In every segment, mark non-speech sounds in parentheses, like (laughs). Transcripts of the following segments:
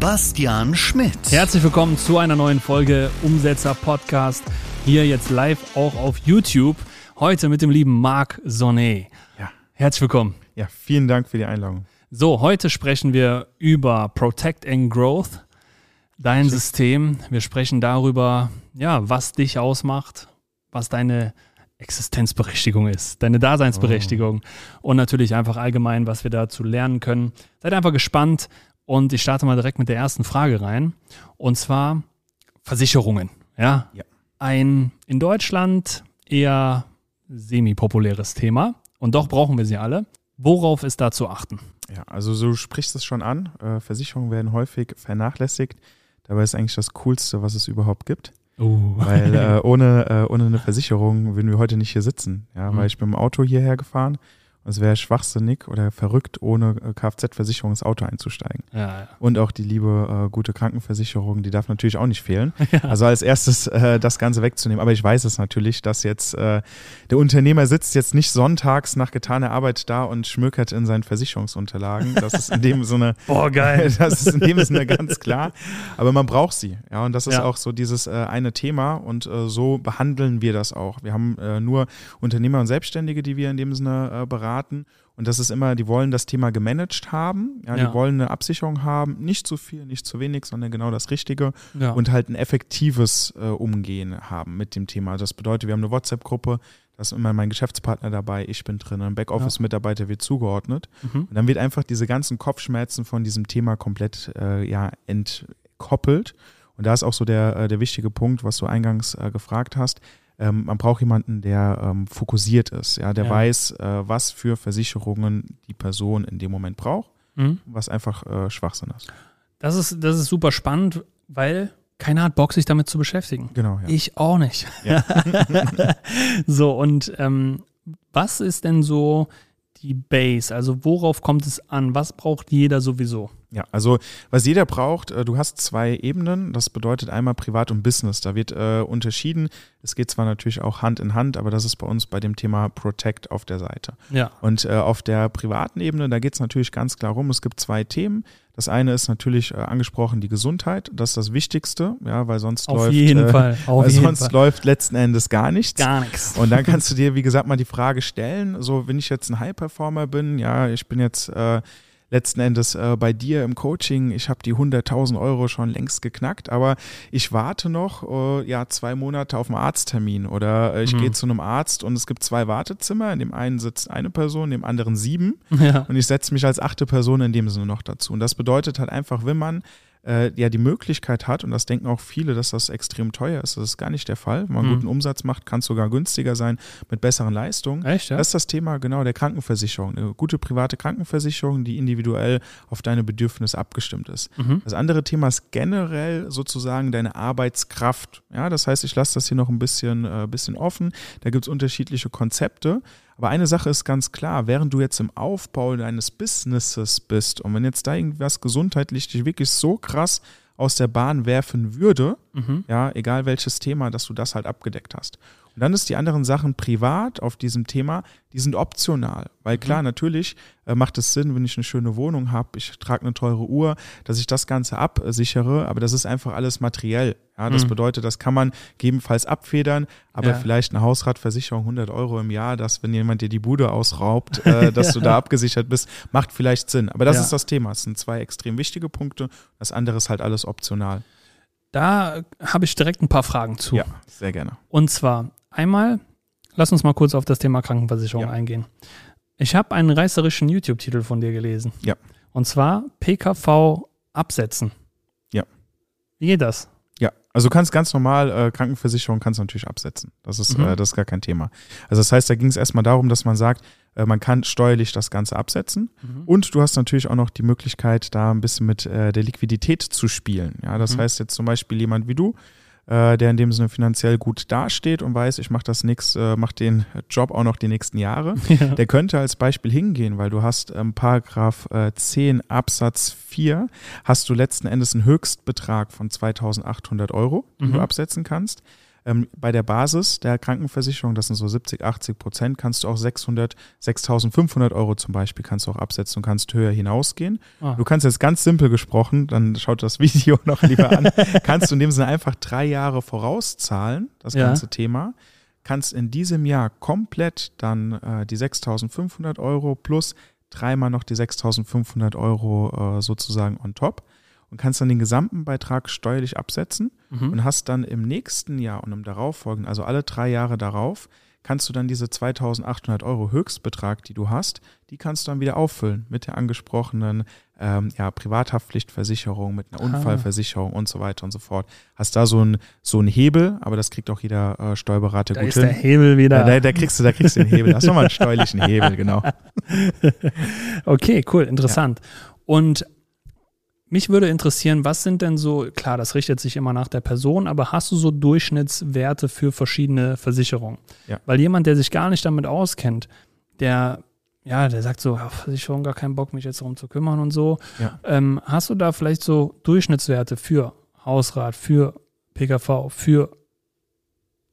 Bastian Schmidt. Herzlich willkommen zu einer neuen Folge Umsetzer Podcast. Hier jetzt live auch auf YouTube. Heute mit dem lieben Marc Sonnet. Ja. Herzlich willkommen. Ja, vielen Dank für die Einladung. So, heute sprechen wir über Protect and Growth, dein Schick. System. Wir sprechen darüber, ja, was dich ausmacht, was deine Existenzberechtigung ist, deine Daseinsberechtigung und natürlich einfach allgemein, was wir dazu lernen können. Seid einfach gespannt und ich starte mal direkt mit der ersten Frage rein und zwar Versicherungen. Ja, Ja. ein in Deutschland eher semi-populäres Thema und doch brauchen wir sie alle. Worauf ist da zu achten? Ja, also so sprichst es schon an. Äh, Versicherungen werden häufig vernachlässigt. Dabei ist eigentlich das Coolste, was es überhaupt gibt. Uh. Weil (laughs) äh, ohne, äh, ohne eine Versicherung würden wir heute nicht hier sitzen. Ja, Mhm. weil ich bin im Auto hierher gefahren es wäre schwachsinnig oder verrückt, ohne äh, Kfz-Versicherung ins Auto einzusteigen. Ja, ja. Und auch die liebe äh, gute Krankenversicherung, die darf natürlich auch nicht fehlen. (laughs) Also als erstes äh, das Ganze wegzunehmen. Aber ich weiß es natürlich, dass jetzt äh, der Unternehmer sitzt jetzt nicht sonntags nach getaner Arbeit da und schmökert in seinen Versicherungsunterlagen. Das ist in dem Sinne, (laughs) Boah, geil. (laughs) das ist in dem Sinne ganz klar. Aber man braucht sie. Ja, und das ist Ja. auch so dieses äh, eine Thema. Und äh, so behandeln wir das auch. Wir haben nur Unternehmer und Selbstständige, die wir in dem Sinne äh, beraten. Und das ist immer, die wollen das Thema gemanagt haben. Ja, Ja. Die wollen eine Absicherung haben. Nicht zu viel, nicht zu wenig, sondern genau das Richtige Ja. und halt ein effektives äh, Umgehen haben mit dem Thema. Das bedeutet, wir haben eine WhatsApp-Gruppe, da ist immer mein Geschäftspartner dabei, ich bin drin, ein Backoffice-Mitarbeiter wird zugeordnet. Mhm. Und dann wird einfach diese ganzen Kopfschmerzen von diesem Thema komplett äh, ja, entkoppelt. Und da ist auch so der, äh, der wichtige Punkt, was du eingangs äh, gefragt hast. Ähm, man braucht jemanden, der ähm, fokussiert ist, ja, der Ja. weiß, äh, was für Versicherungen die Person in dem Moment braucht, Mhm. was einfach äh, Schwachsinn ist. Das ist, das ist super spannend, weil keiner hat Bock, sich damit zu beschäftigen. Genau, ja. Ich auch nicht. Ja. (laughs) so, und ähm, was ist denn so die Base? Also worauf kommt es an? Was braucht jeder sowieso? Ja, also was jeder braucht, äh, du hast zwei Ebenen. Das bedeutet einmal Privat und Business. Da wird äh, unterschieden. Es geht zwar natürlich auch Hand in Hand, aber das ist bei uns bei dem Thema Protect auf der Seite. Ja. Und äh, auf der privaten Ebene, da geht es natürlich ganz klar rum. Es gibt zwei Themen. Das eine ist natürlich äh, angesprochen die Gesundheit. Das ist das Wichtigste, ja, weil sonst Auf läuft jeden äh, Fall. (laughs) Auf weil jeden sonst Fall. läuft letzten Endes gar nichts. Gar nichts. Und dann kannst du dir, wie gesagt, mal die Frage stellen, so wenn ich jetzt ein High-Performer bin, ja, ich bin jetzt äh, letzten Endes äh, bei dir im Coaching, ich habe die 100.000 Euro schon längst geknackt, aber ich warte noch äh, ja zwei Monate auf einen Arzttermin oder äh, ich Mhm. gehe zu einem Arzt und es gibt zwei Wartezimmer, in dem einen sitzt eine Person, in dem anderen sieben (laughs) Ja. und ich setze mich als achte Person in dem Sinne noch dazu. Und das bedeutet halt einfach, wenn man äh, ja die Möglichkeit hat, und das denken auch viele, dass das extrem teuer ist, das ist gar nicht der Fall. Wenn man Mhm. guten Umsatz macht, kann es sogar günstiger sein mit besseren Leistungen. Echt, ja? Das ist das Thema genau der Krankenversicherung. Eine gute private Krankenversicherung, die individuell auf deine Bedürfnisse abgestimmt ist. Mhm. Das andere Thema ist generell sozusagen deine Arbeitskraft. Ja, das heißt, ich lasse das hier noch ein bisschen, äh, bisschen offen. Da gibt es unterschiedliche Konzepte. Aber eine Sache ist ganz klar, während du jetzt im Aufbau deines Businesses bist und wenn jetzt da irgendwas gesundheitlich dich wirklich so krass aus der Bahn werfen würde, Mhm. ja, egal welches Thema, dass du das halt abgedeckt hast. Und dann ist die anderen Sachen privat auf diesem Thema, die sind optional. Weil klar, natürlich äh, macht es Sinn, wenn ich eine schöne Wohnung habe, ich trage eine teure Uhr, dass ich das Ganze absichere, aber das ist einfach alles materiell. Ja, das Mhm. bedeutet, das kann man gegebenenfalls abfedern, aber Ja. vielleicht eine Hausratversicherung 100 Euro im Jahr, dass wenn jemand dir die Bude ausraubt, (laughs) äh, dass du da abgesichert bist, macht vielleicht Sinn. Aber das Ja. ist das Thema. Es sind zwei extrem wichtige Punkte. Das andere ist halt alles optional. Da habe ich direkt ein paar Fragen zu. Ja, sehr gerne. Und zwar einmal, lass uns mal kurz auf das Thema Krankenversicherung Ja. eingehen. Ich habe einen reißerischen YouTube-Titel von dir gelesen. Ja. Und zwar PKV absetzen. Ja. Wie geht das? Ja, also du kannst ganz normal, äh, Krankenversicherung kannst du natürlich absetzen. Das ist, Mhm. äh, das ist gar kein Thema. Also das heißt, da ging es erstmal darum, dass man sagt, äh, man kann steuerlich das Ganze absetzen Mhm. und du hast natürlich auch noch die Möglichkeit, da ein bisschen mit äh, der Liquidität zu spielen. Ja, das Mhm. heißt jetzt zum Beispiel jemand wie du, äh, der in dem Sinne finanziell gut dasteht und weiß, ich mache das nächste, äh, mache den Job auch noch die nächsten Jahre, (laughs) ja. der könnte als Beispiel hingehen, weil du hast ähm, Paragraph äh, 10 Absatz 4, hast du letzten Endes einen Höchstbetrag von 2800 Euro, den mhm. du absetzen kannst. Ähm, bei der Basis der Krankenversicherung, das sind so 70, 80 Prozent, kannst du auch 600, 6500 Euro zum Beispiel kannst du auch absetzen und kannst höher hinausgehen. Ah. Du kannst jetzt ganz simpel gesprochen, dann schaut das (laughs) Video noch lieber an, kannst du in dem Sinne einfach drei Jahre vorauszahlen, das ja. ganze Thema kannst in diesem Jahr komplett dann äh, die 6.500 Euro plus dreimal noch die 6.500 Euro äh, sozusagen on top und kannst dann den gesamten Beitrag steuerlich absetzen mhm. und hast dann im nächsten Jahr und im darauffolgenden, also alle drei Jahre darauf, kannst du dann diese 2800 Euro Höchstbetrag, die du hast, die kannst du dann wieder auffüllen mit der angesprochenen ähm, ja, Privathaftpflichtversicherung, mit einer ah. Unfallversicherung und so weiter und so fort. Hast da so einen so einen Hebel, aber das kriegt auch jeder äh, Steuerberater da gut ist hin. der Hebel wieder. Da, da, kriegst du, da kriegst du den Hebel. Da hast du mal einen steuerlichen Hebel, genau. (laughs) okay, cool, interessant. Ja. Und mich würde interessieren, was sind denn so, klar, das richtet sich immer nach der Person, aber hast du so Durchschnittswerte für verschiedene Versicherungen? Ja. Weil jemand, der sich gar nicht damit auskennt, der, ja, der sagt so, Versicherung, gar keinen Bock, mich jetzt darum zu kümmern und so. Ja. Ähm, hast du da vielleicht so Durchschnittswerte für Hausrat, für PKV, für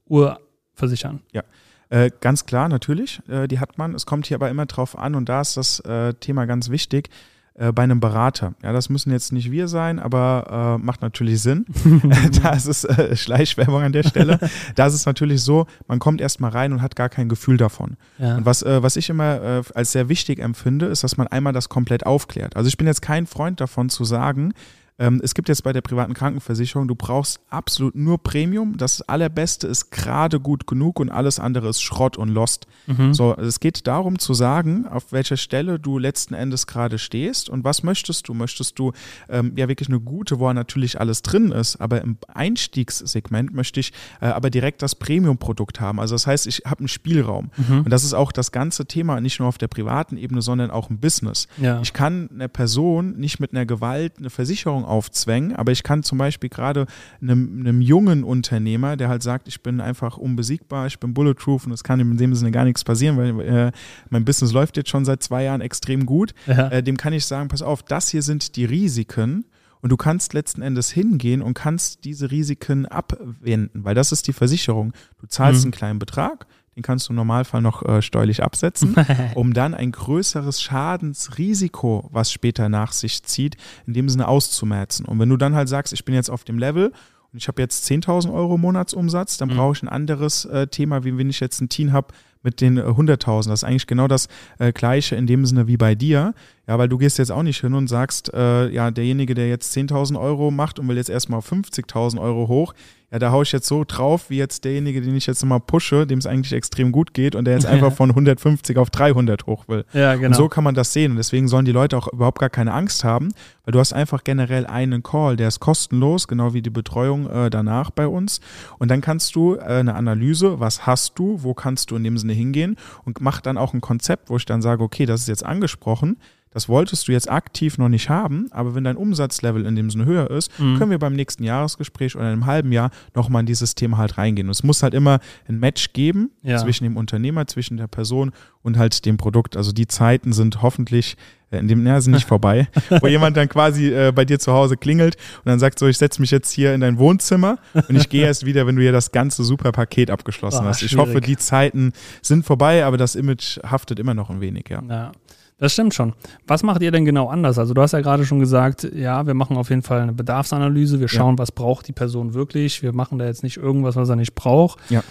Urversichern? Ja. Äh, ganz klar, natürlich, äh, die hat man. Es kommt hier aber immer drauf an und da ist das äh, Thema ganz wichtig äh, bei einem Berater. Ja, das müssen jetzt nicht wir sein, aber äh, macht natürlich Sinn. (laughs) (laughs) da ist es äh, Schleichwerbung an der Stelle. (laughs) da ist es natürlich so, man kommt erstmal rein und hat gar kein Gefühl davon. Ja. Und was, äh, was ich immer äh, als sehr wichtig empfinde, ist, dass man einmal das komplett aufklärt. Also ich bin jetzt kein Freund davon zu sagen, ähm, es gibt jetzt bei der privaten Krankenversicherung, du brauchst absolut nur Premium. Das Allerbeste ist gerade gut genug und alles andere ist Schrott und Lost. Mhm. So, es geht darum zu sagen, auf welcher Stelle du letzten Endes gerade stehst und was möchtest du? Möchtest du ähm, ja wirklich eine gute, wo natürlich alles drin ist, aber im Einstiegssegment möchte ich äh, aber direkt das Premium-Produkt haben. Also das heißt, ich habe einen Spielraum. Mhm. Und das ist auch das ganze Thema, nicht nur auf der privaten Ebene, sondern auch im Business. Ja. Ich kann einer Person nicht mit einer Gewalt eine Versicherung aufzwängen, aber ich kann zum Beispiel gerade einem, einem jungen Unternehmer, der halt sagt, ich bin einfach unbesiegbar, ich bin bulletproof und es kann in dem Sinne gar nichts passieren, weil äh, mein Business läuft jetzt schon seit zwei Jahren extrem gut, ja. äh, dem kann ich sagen, pass auf, das hier sind die Risiken und du kannst letzten Endes hingehen und kannst diese Risiken abwenden, weil das ist die Versicherung. Du zahlst mhm. einen kleinen Betrag, den kannst du im Normalfall noch äh, steuerlich absetzen, (laughs) um dann ein größeres Schadensrisiko, was später nach sich zieht, in dem Sinne auszumerzen. Und wenn du dann halt sagst, ich bin jetzt auf dem Level und ich habe jetzt 10.000 Euro Monatsumsatz, dann mhm. brauche ich ein anderes äh, Thema, wie wenn ich jetzt ein Team habe mit den 100.000. Äh, das ist eigentlich genau das äh, Gleiche in dem Sinne wie bei dir. Ja, weil du gehst jetzt auch nicht hin und sagst, äh, ja, derjenige, der jetzt 10.000 Euro macht und will jetzt erstmal 50.000 Euro hoch, ja, da haue ich jetzt so drauf, wie jetzt derjenige, den ich jetzt mal pushe, dem es eigentlich extrem gut geht und der jetzt einfach (laughs) von 150 auf 300 hoch will. Ja, genau. Und so kann man das sehen und deswegen sollen die Leute auch überhaupt gar keine Angst haben, weil du hast einfach generell einen Call, der ist kostenlos, genau wie die Betreuung äh, danach bei uns und dann kannst du äh, eine Analyse, was hast du, wo kannst du in dem Sinne hingehen und mach dann auch ein Konzept, wo ich dann sage, okay, das ist jetzt angesprochen, das wolltest du jetzt aktiv noch nicht haben, aber wenn dein Umsatzlevel in dem Sinne höher ist, mhm. können wir beim nächsten Jahresgespräch oder in einem halben Jahr nochmal in dieses Thema halt reingehen. Und es muss halt immer ein Match geben ja. zwischen dem Unternehmer, zwischen der Person und halt dem Produkt. Also die Zeiten sind hoffentlich äh, in dem ja, sind nicht (laughs) vorbei, wo jemand dann quasi äh, bei dir zu Hause klingelt und dann sagt so, ich setze mich jetzt hier in dein Wohnzimmer und ich gehe erst wieder, wenn du hier das ganze super Paket abgeschlossen oh, hast. Ich schwierig. hoffe, die Zeiten sind vorbei, aber das Image haftet immer noch ein wenig, ja. ja. Das stimmt schon. Was macht ihr denn genau anders? Also du hast ja gerade schon gesagt, ja, wir machen auf jeden Fall eine Bedarfsanalyse, wir schauen, ja. was braucht die Person wirklich, wir machen da jetzt nicht irgendwas, was er nicht braucht. Ja.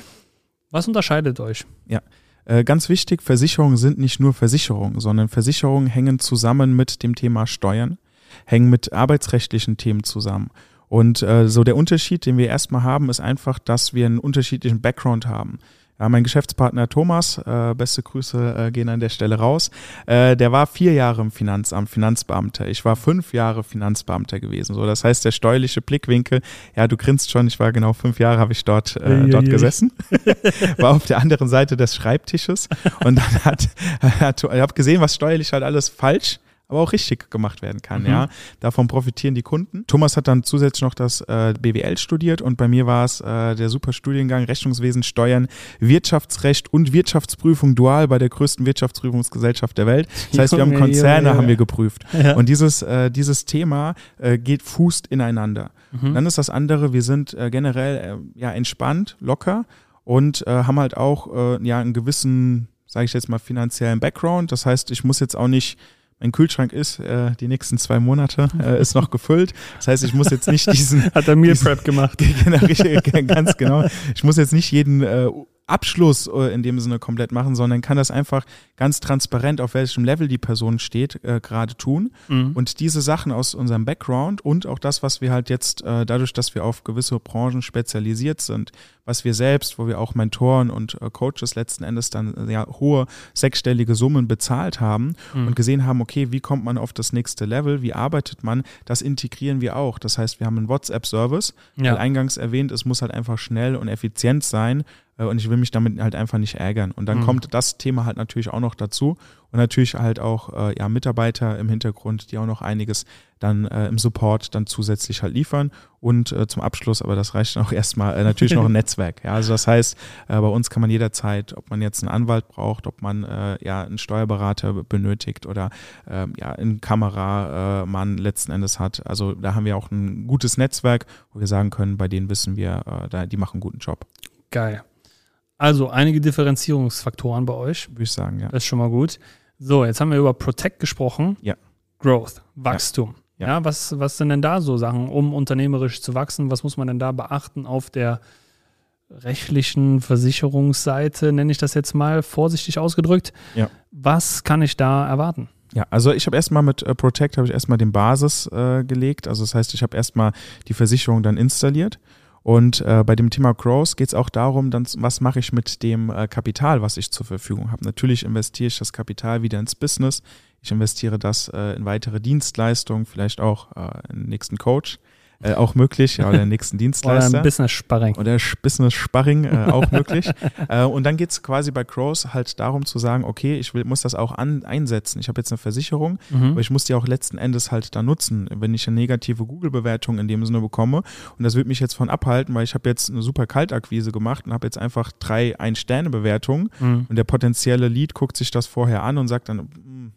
Was unterscheidet euch? Ja. Äh, ganz wichtig, Versicherungen sind nicht nur Versicherungen, sondern Versicherungen hängen zusammen mit dem Thema Steuern, hängen mit arbeitsrechtlichen Themen zusammen. Und äh, so der Unterschied, den wir erstmal haben, ist einfach, dass wir einen unterschiedlichen Background haben. Ja, mein Geschäftspartner Thomas, äh, beste Grüße äh, gehen an der Stelle raus, äh, der war vier Jahre im Finanzamt Finanzbeamter. Ich war fünf Jahre Finanzbeamter gewesen. So, das heißt, der steuerliche Blickwinkel, ja, du grinst schon, ich war genau fünf Jahre, habe ich dort, äh, dort gesessen, (laughs) war auf der anderen Seite des Schreibtisches und dann hat, (laughs) hat ich habe gesehen, was steuerlich halt alles falsch aber auch richtig gemacht werden kann. Mhm. Ja, davon profitieren die Kunden. Thomas hat dann zusätzlich noch das äh, BWL studiert und bei mir war es äh, der super Studiengang Rechnungswesen, Steuern, Wirtschaftsrecht und Wirtschaftsprüfung dual bei der größten Wirtschaftsprüfungsgesellschaft der Welt. Das heißt, wir haben Konzerne haben wir geprüft ja. und dieses äh, dieses Thema äh, geht fußt ineinander. Mhm. Dann ist das andere, wir sind äh, generell äh, ja entspannt, locker und äh, haben halt auch äh, ja einen gewissen, sage ich jetzt mal, finanziellen Background. Das heißt, ich muss jetzt auch nicht mein Kühlschrank ist, äh, die nächsten zwei Monate äh, ist noch gefüllt. Das heißt, ich muss jetzt nicht diesen. (laughs) Hat er mir Prep gemacht. (laughs) genau, ganz genau. Ich muss jetzt nicht jeden äh, Abschluss äh, in dem Sinne komplett machen, sondern kann das einfach ganz transparent, auf welchem Level die Person steht, äh, gerade tun. Mhm. Und diese Sachen aus unserem Background und auch das, was wir halt jetzt, äh, dadurch, dass wir auf gewisse Branchen spezialisiert sind, was wir selbst, wo wir auch Mentoren und äh, Coaches letzten Endes dann ja hohe sechsstellige Summen bezahlt haben mhm. und gesehen haben, okay, wie kommt man auf das nächste Level, wie arbeitet man, das integrieren wir auch. Das heißt, wir haben einen WhatsApp-Service, ja. weil eingangs erwähnt, es muss halt einfach schnell und effizient sein und ich will mich damit halt einfach nicht ärgern. Und dann mhm. kommt das Thema halt natürlich auch noch dazu und natürlich halt auch äh, ja, Mitarbeiter im Hintergrund, die auch noch einiges dann äh, im Support dann zusätzlich halt liefern und äh, zum Abschluss, aber das reicht dann auch (laughs) erstmal, äh, natürlich noch ein (laughs) Netzwerk. Ja, also das heißt, äh, bei uns kann man jederzeit, ob man jetzt einen Anwalt braucht, ob man äh, ja einen Steuerberater benötigt oder äh, ja einen Kameramann letzten Endes hat. Also da haben wir auch ein gutes Netzwerk, wo wir sagen können, bei denen wissen wir, äh, da, die machen einen guten Job. Geil. Also einige Differenzierungsfaktoren bei euch. Würde ich sagen, ja. Das ist schon mal gut. So, jetzt haben wir über Protect gesprochen. Ja. Growth, Wachstum. Ja. ja. was, was sind denn da so Sachen, um unternehmerisch zu wachsen? Was muss man denn da beachten auf der rechtlichen Versicherungsseite, nenne ich das jetzt mal vorsichtig ausgedrückt? Ja. Was kann ich da erwarten? Ja, also ich habe erstmal mit äh, Protect habe ich erstmal den Basis äh, gelegt. Also das heißt, ich habe erstmal die Versicherung dann installiert und äh, bei dem Thema Growth geht es auch darum, dann, was mache ich mit dem äh, Kapital, was ich zur Verfügung habe. Natürlich investiere ich das Kapital wieder ins Business. Ich investiere das äh, in weitere Dienstleistungen, vielleicht auch äh, in den nächsten Coach äh, auch möglich, ja, oder nächsten Dienstleister. Oder ein Business Sparring. Oder Business Sparring äh, auch möglich. (laughs) äh, und dann geht es quasi bei Crows halt darum zu sagen, okay, ich will, muss das auch an, einsetzen. Ich habe jetzt eine Versicherung, mhm. aber ich muss die auch letzten Endes halt da nutzen, wenn ich eine negative Google-Bewertung in dem Sinne bekomme. Und das wird mich jetzt von abhalten, weil ich habe jetzt eine super Kaltakquise gemacht und habe jetzt einfach drei Ein-Sterne-Bewertungen mhm. und der potenzielle Lead guckt sich das vorher an und sagt dann, hm,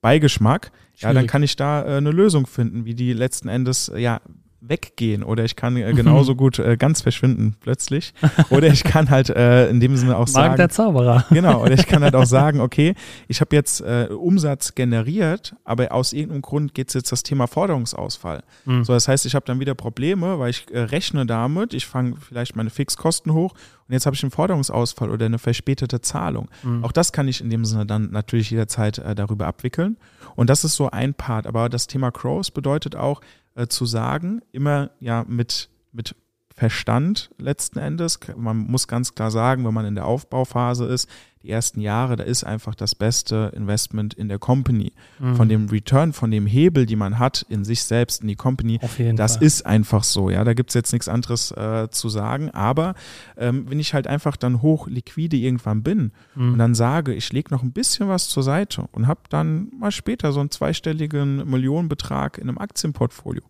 Beigeschmack, Schwierig. ja, dann kann ich da äh, eine Lösung finden, wie die letzten Endes ja weggehen oder ich kann äh, genauso (laughs) gut äh, ganz verschwinden plötzlich. Oder ich kann halt äh, in dem Sinne auch sagen Mag der Zauberer. Genau oder ich kann halt auch (laughs) sagen okay ich habe jetzt äh, Umsatz generiert aber aus irgendeinem Grund geht es jetzt das Thema Forderungsausfall. Mhm. so das heißt ich habe dann wieder Probleme weil ich äh, rechne damit. Ich fange vielleicht meine Fixkosten hoch und jetzt habe ich einen Forderungsausfall oder eine verspätete Zahlung. Mhm. auch das kann ich in dem Sinne dann natürlich jederzeit äh, darüber abwickeln. Und das ist so ein Part. Aber das Thema Crows bedeutet auch äh, zu sagen, immer ja mit, mit Verstand letzten Endes. Man muss ganz klar sagen, wenn man in der Aufbauphase ist, die ersten Jahre, da ist einfach das beste Investment in der Company. Mhm. Von dem Return, von dem Hebel, die man hat in sich selbst, in die Company, das Fall. ist einfach so. Ja, da gibt es jetzt nichts anderes äh, zu sagen. Aber ähm, wenn ich halt einfach dann hoch liquide irgendwann bin mhm. und dann sage, ich lege noch ein bisschen was zur Seite und habe dann mal später so einen zweistelligen Millionenbetrag in einem Aktienportfolio.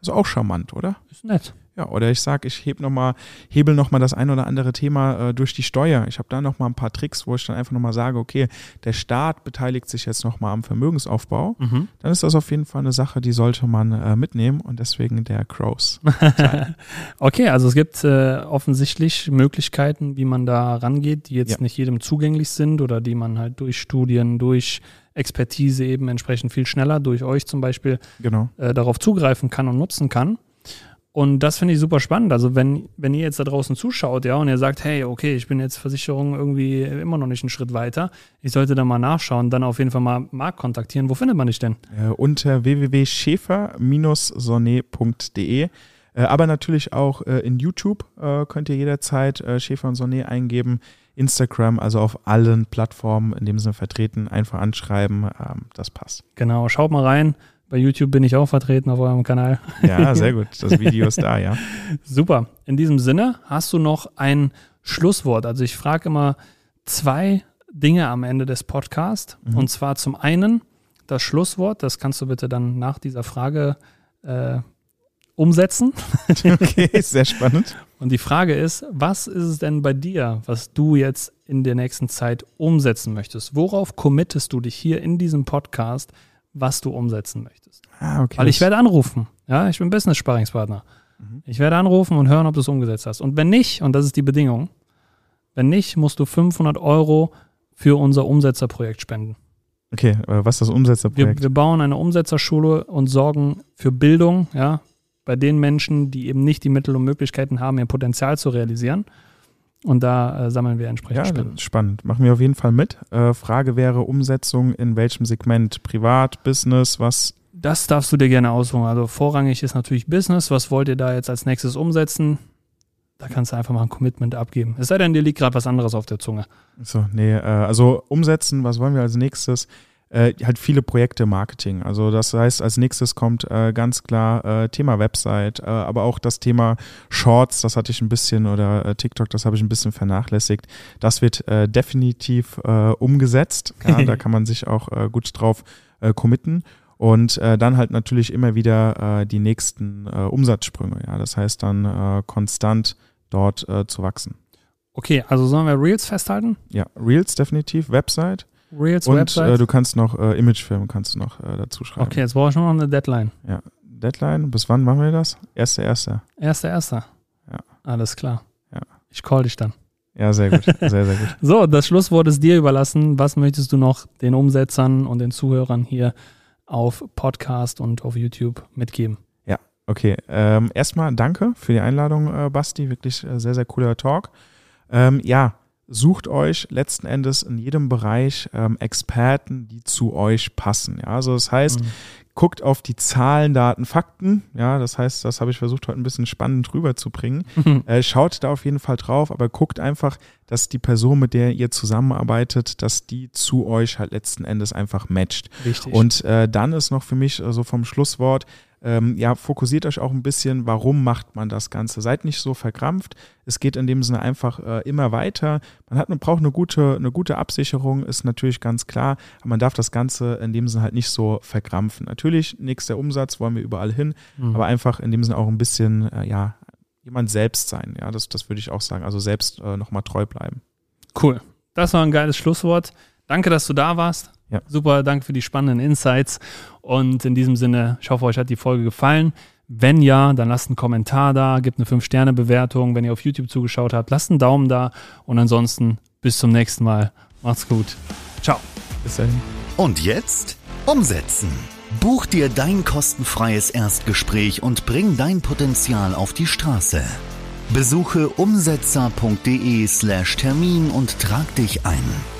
Das ist auch charmant, oder? Ist nett. Ja, oder ich sage, ich heb noch mal, hebel nochmal das ein oder andere Thema äh, durch die Steuer. Ich habe da nochmal ein paar Tricks, wo ich dann einfach nochmal sage, okay, der Staat beteiligt sich jetzt nochmal am Vermögensaufbau. Mhm. Dann ist das auf jeden Fall eine Sache, die sollte man äh, mitnehmen und deswegen der Crows. (laughs) okay, also es gibt äh, offensichtlich Möglichkeiten, wie man da rangeht, die jetzt ja. nicht jedem zugänglich sind oder die man halt durch Studien, durch Expertise eben entsprechend viel schneller durch euch zum Beispiel genau. äh, darauf zugreifen kann und nutzen kann. Und das finde ich super spannend. Also wenn, wenn ihr jetzt da draußen zuschaut, ja, und ihr sagt, hey, okay, ich bin jetzt Versicherung irgendwie immer noch nicht einen Schritt weiter, ich sollte da mal nachschauen, dann auf jeden Fall mal Marc kontaktieren. Wo findet man dich denn? Äh, unter www.schäfer-sonnet.de. Äh, aber natürlich auch äh, in YouTube äh, könnt ihr jederzeit äh, Schäfer und Sonnet eingeben. Instagram, also auf allen Plattformen in dem Sinne vertreten, einfach anschreiben, ähm, das passt. Genau, schaut mal rein. Bei YouTube bin ich auch vertreten auf eurem Kanal. Ja, sehr gut. Das Video ist da, ja. (laughs) Super. In diesem Sinne, hast du noch ein Schlusswort? Also ich frage immer zwei Dinge am Ende des Podcasts. Mhm. Und zwar zum einen das Schlusswort. Das kannst du bitte dann nach dieser Frage äh, umsetzen. (laughs) Okay, sehr spannend. Und die Frage ist, was ist es denn bei dir, was du jetzt in der nächsten Zeit umsetzen möchtest? Worauf committest du dich hier in diesem Podcast, was du umsetzen möchtest? Ah, okay. Weil ich werde anrufen. Ja, ich bin Business-Sparringspartner. Mhm. Ich werde anrufen und hören, ob du es umgesetzt hast. Und wenn nicht, und das ist die Bedingung, wenn nicht, musst du 500 Euro für unser Umsetzerprojekt spenden. Okay, was ist das Wir, Umsetzerprojekt? wir bauen eine Umsetzerschule und sorgen für Bildung, ja, bei den Menschen, die eben nicht die Mittel und Möglichkeiten haben, ihr Potenzial zu realisieren. Und da äh, sammeln wir entsprechend Ja, Spenden. spannend. Machen wir auf jeden Fall mit. Äh, Frage wäre Umsetzung in welchem Segment? Privat, Business, was? Das darfst du dir gerne aussuchen. Also vorrangig ist natürlich Business. Was wollt ihr da jetzt als nächstes umsetzen? Da kannst du einfach mal ein Commitment abgeben. Es sei denn, dir liegt gerade was anderes auf der Zunge. So, nee, äh, also umsetzen, was wollen wir als nächstes? Äh, halt viele Projekte Marketing. Also das heißt, als nächstes kommt äh, ganz klar äh, Thema Website, äh, aber auch das Thema Shorts, das hatte ich ein bisschen, oder äh, TikTok, das habe ich ein bisschen vernachlässigt. Das wird äh, definitiv umgesetzt. Ja, (laughs) da kann man sich auch gut drauf committen. Und dann halt natürlich immer wieder die nächsten Umsatzsprünge. Ja, das heißt dann konstant dort zu wachsen. Okay, also sollen wir Reels festhalten? Ja, Reels definitiv, Website. Reels, Und Website? äh, du kannst noch äh, Imagefilm kannst du noch äh, dazu schreiben. okay, jetzt brauche ich nur noch eine Deadline. Deadline, bis wann machen wir das? Erster, erster. Erster, erster. Ja. Alles klar. Ja. Ich call dich dann. Ja, sehr gut, (laughs) sehr, sehr gut. So, das Schlusswort ist dir überlassen. Was möchtest du noch den Umsetzern und den Zuhörern hier auf Podcast und auf YouTube mitgeben? Okay, ähm, erstmal danke für die Einladung, äh, Basti. Wirklich äh, sehr, sehr cooler Talk. Ähm, ja, sucht euch letzten Endes in jedem Bereich ähm, Experten, die zu euch passen. Ja, also das heißt, Mhm. guckt auf die Zahlen, Daten, Fakten. Ja, das heißt, das habe ich versucht, heute ein bisschen spannend rüberzubringen. (laughs) Äh, schaut da auf jeden Fall drauf, aber guckt einfach, dass die Person, mit der ihr zusammenarbeitet, dass die zu euch halt letzten Endes einfach matcht. Wichtig. Und äh, dann ist noch für mich äh, so vom Schlusswort, ähm, ja, fokussiert euch auch ein bisschen, warum macht man das Ganze. Seid nicht so verkrampft. Es geht in dem Sinne einfach äh, immer weiter. Man hat, man braucht eine gute, eine gute Absicherung, ist natürlich ganz klar, aber man darf das Ganze in dem Sinne halt nicht so verkrampfen. Natürlich, nächster Umsatz wollen wir überall hin, Mhm. aber einfach in dem Sinne auch ein bisschen, äh, ja, jemand selbst sein. Ja, das, das würde ich auch sagen. Also selbst äh, nochmal treu bleiben. Cool. Das war ein geiles Schlusswort. Danke, dass du da warst. Ja. Super, danke für die spannenden Insights. Und in diesem Sinne, ich hoffe, euch hat die Folge gefallen. Wenn ja, dann lasst einen Kommentar da, gebt eine 5-Sterne-Bewertung. Wenn ihr auf YouTube zugeschaut habt, lasst einen Daumen da. Und ansonsten bis zum nächsten Mal. Macht's gut. Ciao. Bis dahin. Und jetzt umsetzen. Buch dir dein kostenfreies Erstgespräch und bring dein Potenzial auf die Straße. Besuche umsetzer.de slash Termin und trag dich ein.